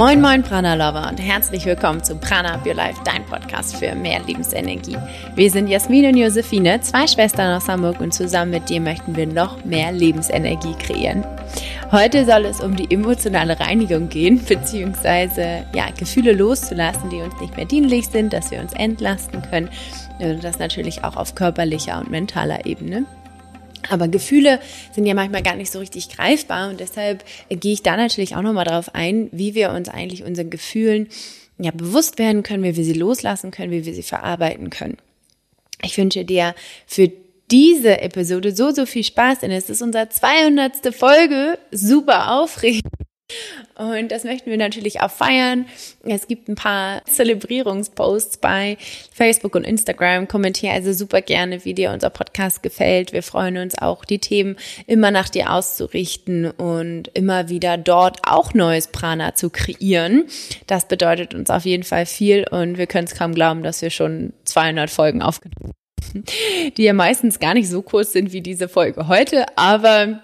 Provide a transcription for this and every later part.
Moin Moin Prana Lover und herzlich willkommen zu Prana Up Your Life, dein Podcast für mehr Lebensenergie. Wir sind Jasmin und Josephine, zwei Schwestern aus Hamburg und zusammen mit dir möchten wir noch mehr Lebensenergie kreieren. Heute soll es um die emotionale Reinigung gehen, beziehungsweise ja, Gefühle loszulassen, die uns nicht mehr dienlich sind, dass wir uns entlasten können. Und das natürlich auch auf körperlicher und mentaler Ebene. Aber Gefühle sind ja manchmal gar nicht so richtig greifbar und deshalb gehe ich da natürlich auch nochmal drauf ein, wie wir uns eigentlich unseren Gefühlen ja bewusst werden können, wie wir sie loslassen können, wie wir sie verarbeiten können. Ich wünsche dir für diese Episode so, so viel Spaß, denn es ist unsere 200. Folge, super aufregend. Und das möchten wir natürlich auch feiern. Es gibt ein paar Zelebrierungsposts bei Facebook und Instagram. Kommentiere also super gerne, wie dir unser Podcast gefällt. Wir freuen uns auch, die Themen immer nach dir auszurichten und immer wieder dort auch neues Prana zu kreieren. Das bedeutet uns auf jeden Fall viel und wir können es kaum glauben, dass wir schon 200 Folgen aufgenommen haben, die ja meistens gar nicht so kurz sind wie diese Folge heute, aber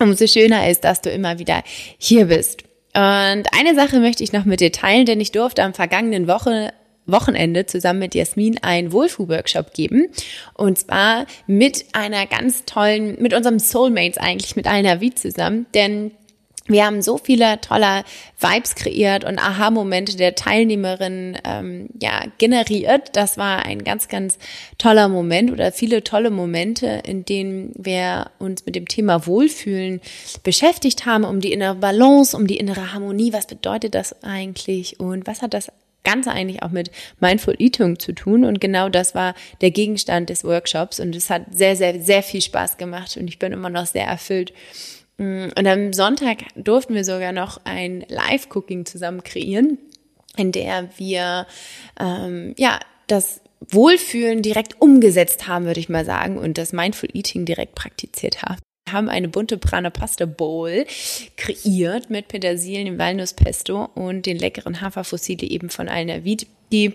umso schöner ist, dass du immer wieder hier bist. Und eine Sache möchte ich noch mit dir teilen, denn ich durfte am vergangenen Woche Wochenende zusammen mit Jasmin einen Wohlfühl-Workshop geben. Und zwar mit einer ganz tollen, mit unserem Soulmates eigentlich, mit Alna Wie zusammen. Denn wir haben so viele tolle Vibes kreiert und Aha-Momente der Teilnehmerin ähm, ja generiert. Das war ein ganz, ganz toller Moment oder viele tolle Momente, in denen wir uns mit dem Thema Wohlfühlen beschäftigt haben, um die innere Balance, um die innere Harmonie. Was bedeutet das eigentlich und was hat das Ganze eigentlich auch mit Mindful Eating zu tun. Und genau das war der Gegenstand des Workshops. Und es hat sehr, sehr, sehr viel Spaß gemacht. Und ich bin immer noch sehr erfüllt und am Sonntag durften wir sogar noch ein Live-Cooking zusammen kreieren, in der wir ähm, ja das Wohlfühlen direkt umgesetzt haben, würde ich mal sagen, und das Mindful Eating direkt praktiziert haben. Wir haben eine bunte Prana Pasta Bowl kreiert mit Petersilien, dem Walnusspesto und den leckeren Haferfossile eben von Alna Wied, die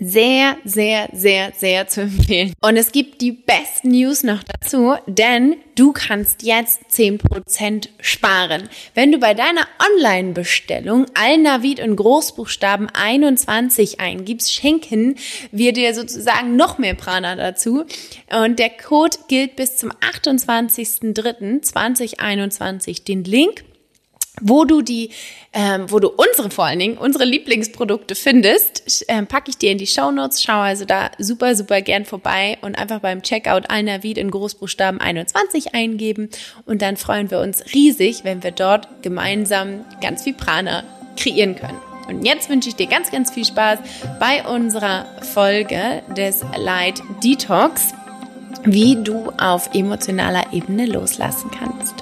sehr, sehr, sehr, sehr zu empfehlen. Und es gibt die besten News noch dazu, denn du kannst jetzt 10% sparen. Wenn du bei deiner Online-Bestellung Alnavid in Großbuchstaben 21 eingibst, schenken wir dir sozusagen noch mehr Prana dazu. Und der Code gilt bis zum 28.03.2021. Den Link wo du die, ähm, wo du unsere vor allen Dingen, unsere Lieblingsprodukte findest, ähm, packe ich dir in die Show Notes. Schau also da super, super gern vorbei und einfach beim Checkout Alnavid in Großbuchstaben 21 eingeben und dann freuen wir uns riesig, wenn wir dort gemeinsam ganz viel Prana kreieren können. Und jetzt wünsche ich dir ganz, ganz viel Spaß bei unserer Folge des Light Detox, wie du auf emotionaler Ebene loslassen kannst.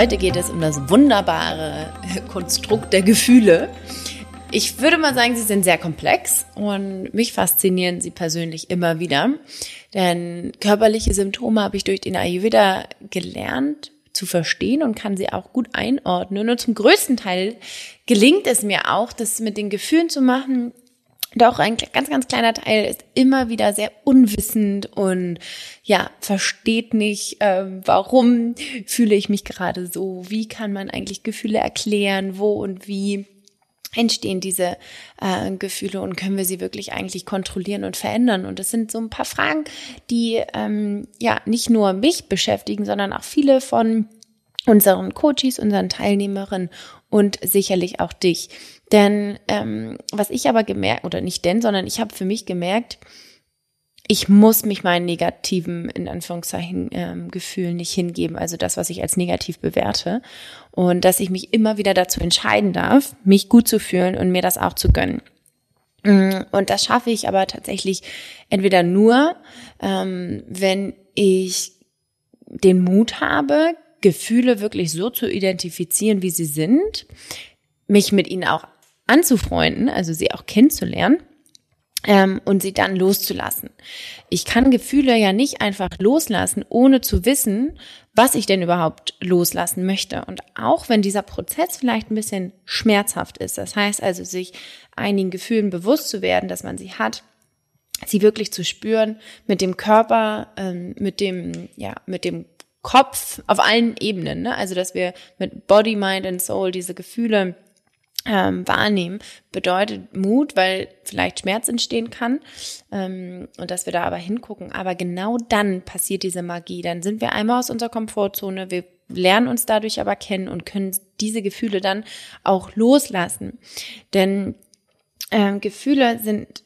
Heute geht es um das wunderbare Konstrukt der Gefühle. Ich würde mal sagen, sie sind sehr komplex und mich faszinieren sie persönlich immer wieder. Denn körperliche Symptome habe ich durch den Ayurveda gelernt zu verstehen und kann sie auch gut einordnen. Und zum größten Teil gelingt es mir auch, das mit den Gefühlen zu machen, doch ein ganz, ganz kleiner Teil ist immer wieder sehr unwissend und ja, versteht nicht, äh, warum fühle ich mich gerade so, wie kann man eigentlich Gefühle erklären, wo und wie entstehen diese äh, Gefühle? Und können wir sie wirklich eigentlich kontrollieren und verändern? Und das sind so ein paar Fragen, die ähm, ja nicht nur mich beschäftigen, sondern auch viele von unseren Coaches, unseren Teilnehmerinnen und sicherlich auch dich. Denn ähm, was ich aber gemerkt, oder nicht denn, sondern ich habe für mich gemerkt, ich muss mich meinen negativen, in Anführungszeichen, ähm, Gefühlen nicht hingeben, also das, was ich als negativ bewerte. Und dass ich mich immer wieder dazu entscheiden darf, mich gut zu fühlen und mir das auch zu gönnen. Mm, und das schaffe ich aber tatsächlich entweder nur, ähm, wenn ich den Mut habe, Gefühle wirklich so zu identifizieren, wie sie sind, mich mit ihnen auch anzufreunden, also sie auch kennenzulernen. ähm, und sie dann loszulassen. Ich kann Gefühle ja nicht einfach loslassen, ohne zu wissen, was ich denn überhaupt loslassen möchte. Und auch wenn dieser Prozess vielleicht ein bisschen schmerzhaft ist, das heißt also, sich einigen Gefühlen bewusst zu werden, dass man sie hat, sie wirklich zu spüren, mit dem Körper, ähm, mit dem, ja, mit dem Kopf auf allen Ebenen, ne? also dass wir mit Body, Mind and Soul diese Gefühle ähm, wahrnehmen, bedeutet Mut, weil vielleicht Schmerz entstehen kann ähm, und dass wir da aber hingucken. Aber genau dann passiert diese Magie. Dann sind wir einmal aus unserer Komfortzone, wir lernen uns dadurch aber kennen und können diese Gefühle dann auch loslassen. Denn ähm, Gefühle sind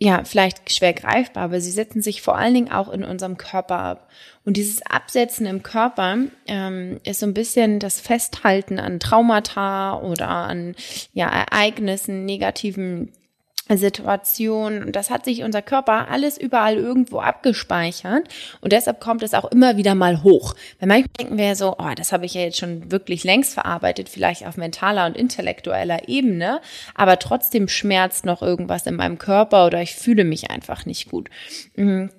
ja, vielleicht schwer greifbar, aber sie setzen sich vor allen Dingen auch in unserem Körper ab. Und dieses Absetzen im Körper ähm, ist so ein bisschen das Festhalten an Traumata oder an ja, Ereignissen, negativen Situation. Und das hat sich unser Körper alles überall irgendwo abgespeichert. Und deshalb kommt es auch immer wieder mal hoch. Weil manchmal denken wir so, oh, das habe ich ja jetzt schon wirklich längst verarbeitet, vielleicht auf mentaler und intellektueller Ebene. Aber trotzdem schmerzt noch irgendwas in meinem Körper oder ich fühle mich einfach nicht gut. Mhm.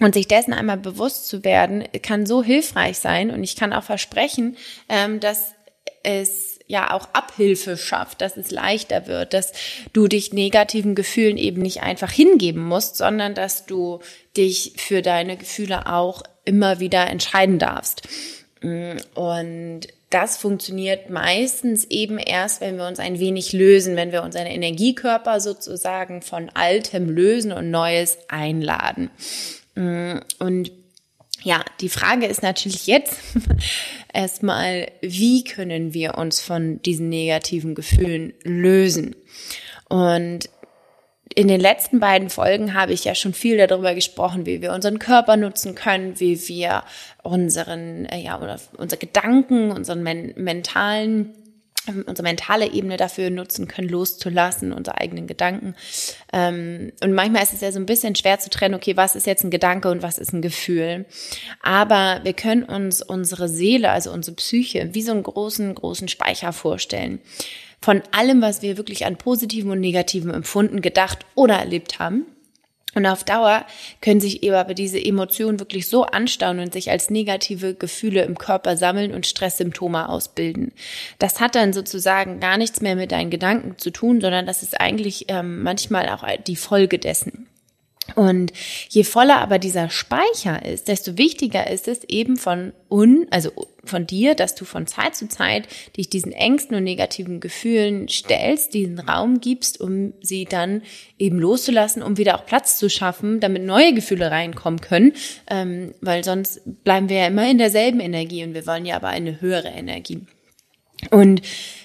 Und sich dessen einmal bewusst zu werden, kann so hilfreich sein. Und ich kann auch versprechen, ähm, dass es ja auch Abhilfe schafft, dass es leichter wird, dass du dich negativen Gefühlen eben nicht einfach hingeben musst, sondern dass du dich für deine Gefühle auch immer wieder entscheiden darfst. Und das funktioniert meistens eben erst, wenn wir uns ein wenig lösen, wenn wir unseren Energiekörper sozusagen von Altem lösen und Neues einladen. Und ja, die Frage ist natürlich jetzt erstmal, wie können wir uns von diesen negativen Gefühlen lösen? Und in den letzten beiden Folgen habe ich ja schon viel darüber gesprochen, wie wir unseren Körper nutzen können, wie wir unseren, äh, ja, oder unsere Gedanken, unseren men mentalen unsere mentale Ebene dafür nutzen können, loszulassen, unsere eigenen Gedanken. Ähm, und manchmal ist es ja so ein bisschen schwer zu trennen, okay, was ist jetzt ein Gedanke und was ist ein Gefühl. Aber wir können uns unsere Seele, also unsere Psyche, wie so einen großen, großen Speicher vorstellen. Von allem, was wir wirklich an positiven und negativen empfunden, gedacht oder erlebt haben. Und auf Dauer können sich eben aber diese Emotionen wirklich so anstauen und sich als negative Gefühle im Körper sammeln und Stresssymptome ausbilden. Das hat dann sozusagen gar nichts mehr mit deinen Gedanken zu tun, sondern das ist eigentlich ähm, manchmal auch die Folge dessen. Und je voller aber dieser Speicher ist, desto wichtiger ist es eben von un, also von dir, dass du von Zeit zu Zeit dich diesen Ängsten und negativen Gefühlen stellst, diesen Raum gibst, um sie dann eben loszulassen, um wieder auch Platz zu schaffen, damit neue Gefühle reinkommen können, ähm, weil sonst bleiben wir ja immer in derselben Energie und wir wollen ja aber eine höhere Energie. Und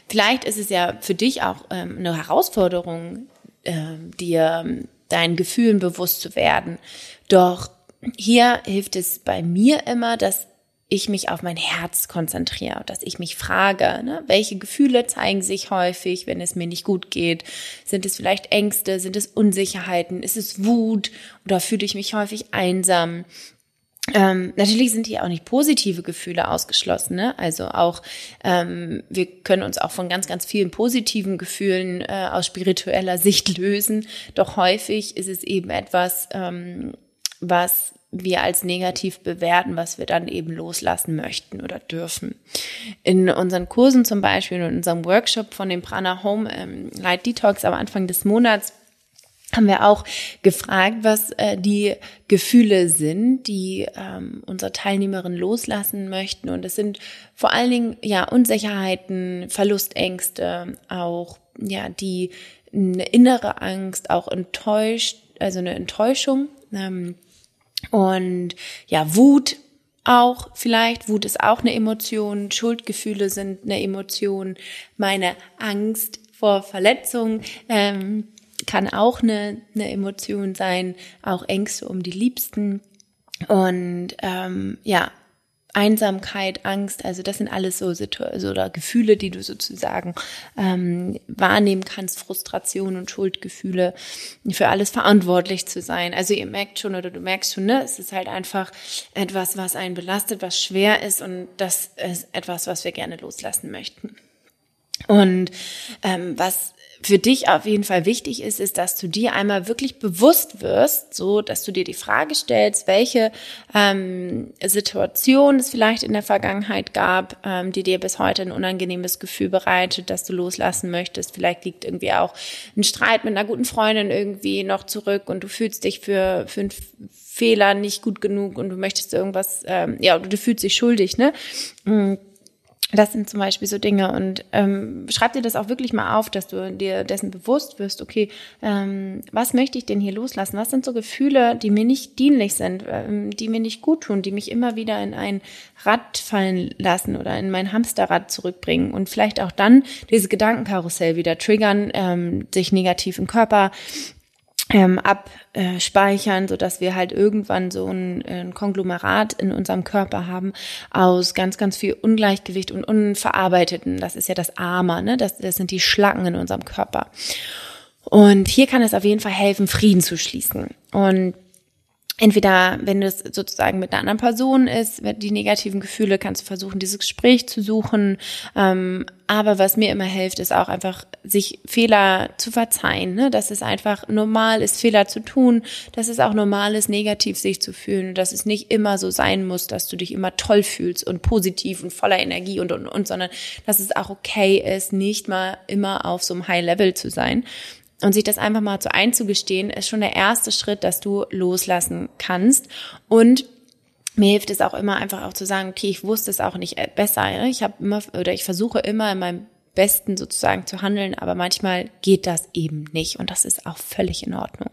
vielleicht ist es ja für dich auch ähm, eine Herausforderung, äh, dir deinen Gefühlen bewusst zu werden. Doch hier hilft es bei mir immer, dass ich mich auf mein Herz konzentriere, dass ich mich frage, ne, welche Gefühle zeigen sich häufig, wenn es mir nicht gut geht? Sind es vielleicht Ängste? Sind es Unsicherheiten? Ist es Wut? Oder fühle ich mich häufig einsam? Ähm, natürlich sind hier auch nicht positive Gefühle ausgeschlossen. Ne? Also auch ähm, wir können uns auch von ganz, ganz vielen positiven Gefühlen äh, aus spiritueller Sicht lösen. Doch häufig ist es eben etwas, ähm, was wir als negativ bewerten, was wir dann eben loslassen möchten oder dürfen. In unseren Kursen zum Beispiel, in unserem Workshop von dem Prana Home ähm, Light Detox am Anfang des Monats haben wir auch gefragt, was äh, die Gefühle sind, die ähm, unsere Teilnehmerinnen loslassen möchten. Und es sind vor allen Dingen ja Unsicherheiten, Verlustängste, auch ja die eine innere Angst, auch enttäuscht, also eine Enttäuschung ähm, und ja Wut auch vielleicht. Wut ist auch eine Emotion, Schuldgefühle sind eine Emotion, meine Angst vor Verletzung. Ähm, kann auch eine, eine Emotion sein, auch Ängste um die Liebsten und ähm, ja, Einsamkeit, Angst, also das sind alles so, so oder Gefühle, die du sozusagen ähm, wahrnehmen kannst, Frustration und Schuldgefühle, für alles verantwortlich zu sein. Also ihr merkt schon oder du merkst schon, ne, es ist halt einfach etwas, was einen belastet, was schwer ist und das ist etwas, was wir gerne loslassen möchten. Und ähm, was für dich auf jeden Fall wichtig ist, ist, dass du dir einmal wirklich bewusst wirst, so dass du dir die Frage stellst, welche ähm, Situation es vielleicht in der Vergangenheit gab, ähm, die dir bis heute ein unangenehmes Gefühl bereitet, dass du loslassen möchtest. Vielleicht liegt irgendwie auch ein Streit mit einer guten Freundin irgendwie noch zurück und du fühlst dich für, für einen Fehler nicht gut genug und du möchtest irgendwas, ähm, ja, du fühlst dich schuldig, ne? Mm. Das sind zum Beispiel so Dinge und ähm, schreib dir das auch wirklich mal auf, dass du dir dessen bewusst wirst, okay, ähm, was möchte ich denn hier loslassen? Was sind so Gefühle, die mir nicht dienlich sind, ähm, die mir nicht gut tun, die mich immer wieder in ein Rad fallen lassen oder in mein Hamsterrad zurückbringen und vielleicht auch dann dieses Gedankenkarussell wieder triggern, ähm, sich negativ im Körper ähm, abspeichern, so dass wir halt irgendwann so ein, ein, Konglomerat in unserem Körper haben aus ganz, ganz viel Ungleichgewicht und Unverarbeiteten. Das ist ja das Armer, ne? Das, das sind die Schlacken in unserem Körper. Und hier kann es auf jeden Fall helfen, Frieden zu schließen. Und entweder, wenn es sozusagen mit einer anderen Person ist, die negativen Gefühle, kannst du versuchen, dieses Gespräch zu suchen. Ähm, aber was mir immer hilft, ist auch einfach, sich Fehler zu verzeihen. Ne? Dass es einfach normal ist, Fehler zu tun, dass es auch normal ist, negativ sich zu fühlen, dass es nicht immer so sein muss, dass du dich immer toll fühlst und positiv und voller Energie und, und, und, sondern dass es auch okay ist, nicht mal immer auf so einem High Level zu sein. Und sich das einfach mal so einzugestehen, ist schon der erste Schritt, dass du loslassen kannst. Und mir hilft es auch immer einfach auch zu sagen, okay, ich wusste es auch nicht besser. Ich habe immer oder ich versuche immer in meinem Besten sozusagen zu handeln, aber manchmal geht das eben nicht und das ist auch völlig in Ordnung.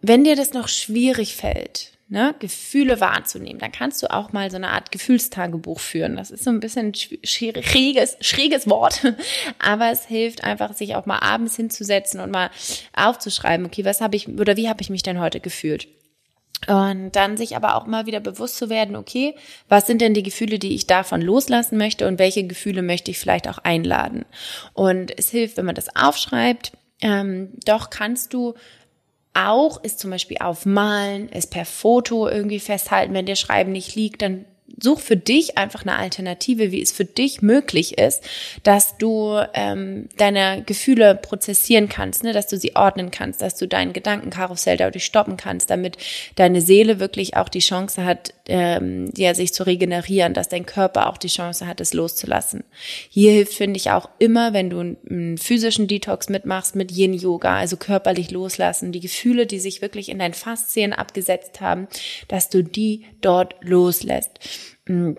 Wenn dir das noch schwierig fällt, ne, Gefühle wahrzunehmen, dann kannst du auch mal so eine Art Gefühlstagebuch führen. Das ist so ein bisschen schräges, schräges Wort, aber es hilft einfach, sich auch mal abends hinzusetzen und mal aufzuschreiben, okay, was habe ich oder wie habe ich mich denn heute gefühlt? Und dann sich aber auch mal wieder bewusst zu werden, okay, was sind denn die Gefühle, die ich davon loslassen möchte und welche Gefühle möchte ich vielleicht auch einladen? Und es hilft, wenn man das aufschreibt, ähm, doch kannst du auch ist zum Beispiel aufmalen, es per Foto irgendwie festhalten. Wenn der Schreiben nicht liegt, dann such für dich einfach eine Alternative, wie es für dich möglich ist, dass du ähm, deine Gefühle prozessieren kannst, ne, dass du sie ordnen kannst, dass du dein Gedankenkarussell dadurch stoppen kannst, damit deine Seele wirklich auch die Chance hat, ähm, ja, sich zu regenerieren, dass dein Körper auch die Chance hat, es loszulassen. Hier hilft, finde ich, auch immer, wenn du einen physischen Detox mitmachst mit Yin-Yoga, also körperlich loslassen, die Gefühle, die sich wirklich in deinen Faszien abgesetzt haben, dass du die dort loslässt. Mm,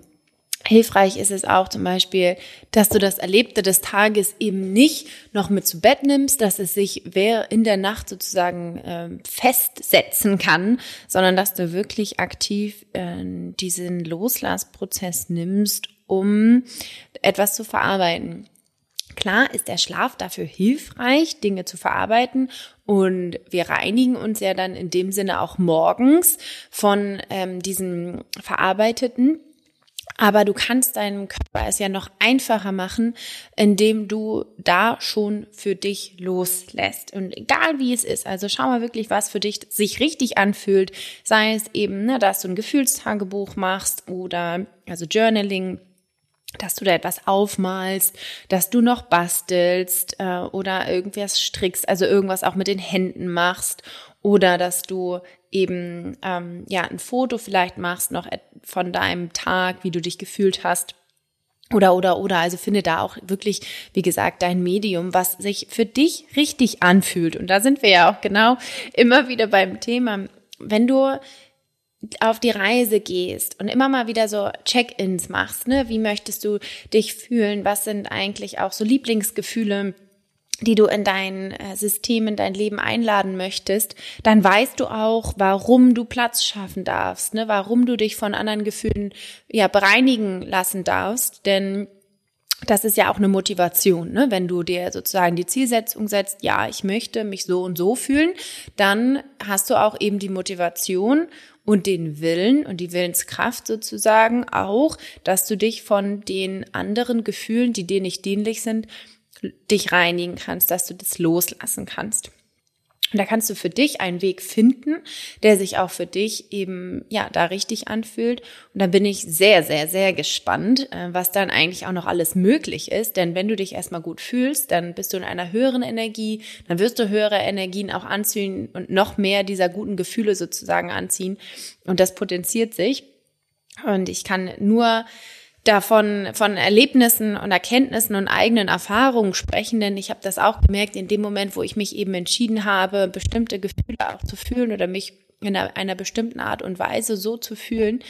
hilfreich ist es auch zum Beispiel, dass du das Erlebte des Tages eben nicht noch mit zu Bett nimmst, dass es sich in der Nacht sozusagen äh, festsetzen kann, sondern dass du wirklich aktiv äh, diesen Loslassprozess nimmst, um etwas zu verarbeiten. Klar ist der Schlaf dafür hilfreich, Dinge zu verarbeiten und wir reinigen uns ja dann in dem Sinne auch morgens von ähm, diesem Verarbeiteten. Aber du kannst deinem Körper es ja noch einfacher machen, indem du da schon für dich loslässt. Und egal wie es ist, also schau mal wirklich, was für dich sich richtig anfühlt. Sei es eben, ne, dass du ein Gefühlstagebuch machst oder also Journaling dass du da etwas aufmalst, dass du noch bastelst äh, oder irgendwas strickst, also irgendwas auch mit den Händen machst oder dass du eben ähm, ja ein Foto vielleicht machst noch von deinem Tag, wie du dich gefühlt hast. Oder, oder, oder, also finde da auch wirklich, wie gesagt, dein Medium, was sich für dich richtig anfühlt. Und da sind wir ja auch genau immer wieder beim Thema. Wenn du auf die Reise gehst und immer mal wieder so Check-ins machst, ne? Wie möchtest du dich fühlen? Was sind eigentlich auch so Lieblingsgefühle? die du in dein äh, System, in dein Leben einladen möchtest, dann weißt du auch, warum du Platz schaffen darfst, ne? warum du dich von anderen Gefühlen ja bereinigen lassen darfst, denn das ist ja auch eine Motivation, ne? wenn du dir sozusagen die Zielsetzung setzt, ja, ich möchte mich so und so fühlen, dann hast du auch eben die Motivation und den Willen und die Willenskraft sozusagen auch, dass du dich von den anderen Gefühlen, die dir nicht dienlich sind, dich reinigen kannst, dass du das loslassen kannst. Und da kannst du für dich einen Weg finden, der sich auch für dich eben, ja, da richtig anfühlt. Und da bin ich sehr, sehr, sehr gespannt, äh, was dann eigentlich auch noch alles möglich ist. Denn wenn du dich erstmal gut fühlst, dann bist du in einer höheren Energie, dann wirst du höhere Energien auch anziehen und noch mehr dieser guten Gefühle sozusagen anziehen. Und das potenziert sich. Und ich kann nur davon von Erlebnissen und Erkenntnissen und eigenen Erfahrungen sprechen, denn ich habe das auch gemerkt in dem Moment, wo ich mich eben entschieden habe, bestimmte Gefühle auch zu fühlen oder mich in einer, bestimmten Art und Weise so zu fühlen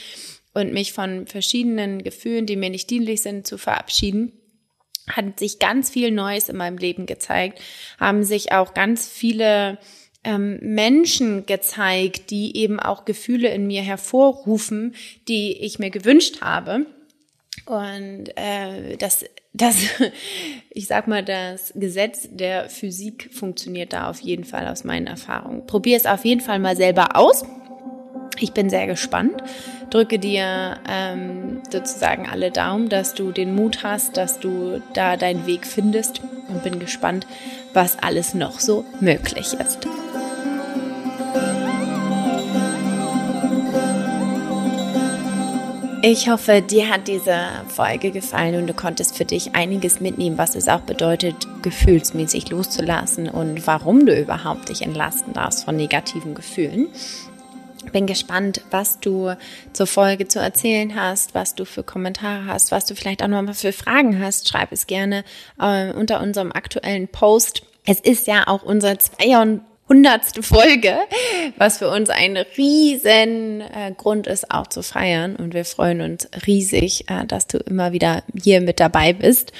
und mich von verschiedenen Gefühlen, die mir nicht dienlich sind, zu verabschieden hat sich ganz viel Neues in meinem Leben gezeigt, haben sich auch ganz viele ähm, Menschen gezeigt, die eben auch Gefühle in mir hervorrufen, die ich mir gewünscht habe. Und äh, das, das, ich sag mal, das Gesetz der Physik funktioniert da auf jeden Fall aus meinen Erfahrungen. Probier es auf jeden Fall mal selber aus. Ich bin sehr gespannt. Drücke dir ähm, sozusagen alle Daumen, dass du den Mut hast, dass du da deinen Weg findest und bin gespannt, was alles noch so möglich ist. Ich hoffe, dir hat diese Folge gefallen und du konntest für dich einiges mitnehmen, was es auch bedeutet, gefühlsmäßig loszulassen und warum du überhaupt dich entlasten darfst von negativen Gefühlen. Bin gespannt, was du zur Folge zu erzählen hast, was du für Kommentare hast, was du vielleicht auch nochmal für Fragen hast. Schreib es gerne äh, unter unserem aktuellen Post. Es ist ja auch unser 200 hundertste Folge, was für uns ein riesen äh, Grund ist, auch zu feiern. Und wir freuen uns riesig, äh, dass du immer wieder hier mit dabei bist.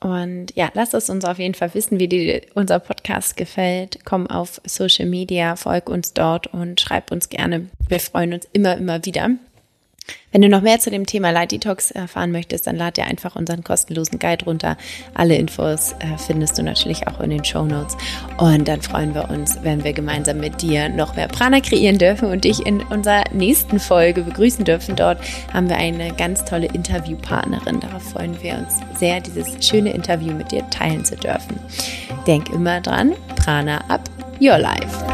Und ja, lass es uns auf jeden Fall wissen, wie dir unser Podcast gefällt. Komm auf Social Media, folg uns dort und schreib uns gerne. Wir freuen uns immer, immer wieder. Wenn du noch mehr zu dem Thema Light Detox erfahren möchtest, dann lad dir einfach unseren kostenlosen Guide runter. Alle Infos äh, findest du natürlich auch in den Show Notes. Und dann freuen wir uns, wenn wir gemeinsam mit dir noch mehr Prana kreieren dürfen und dich in unserer nächsten Folge begrüßen dürfen. Dort haben wir eine ganz tolle Interviewpartnerin. Darauf freuen wir uns sehr, dieses schöne Interview mit dir teilen zu dürfen. Denk immer dran, Prana up your life.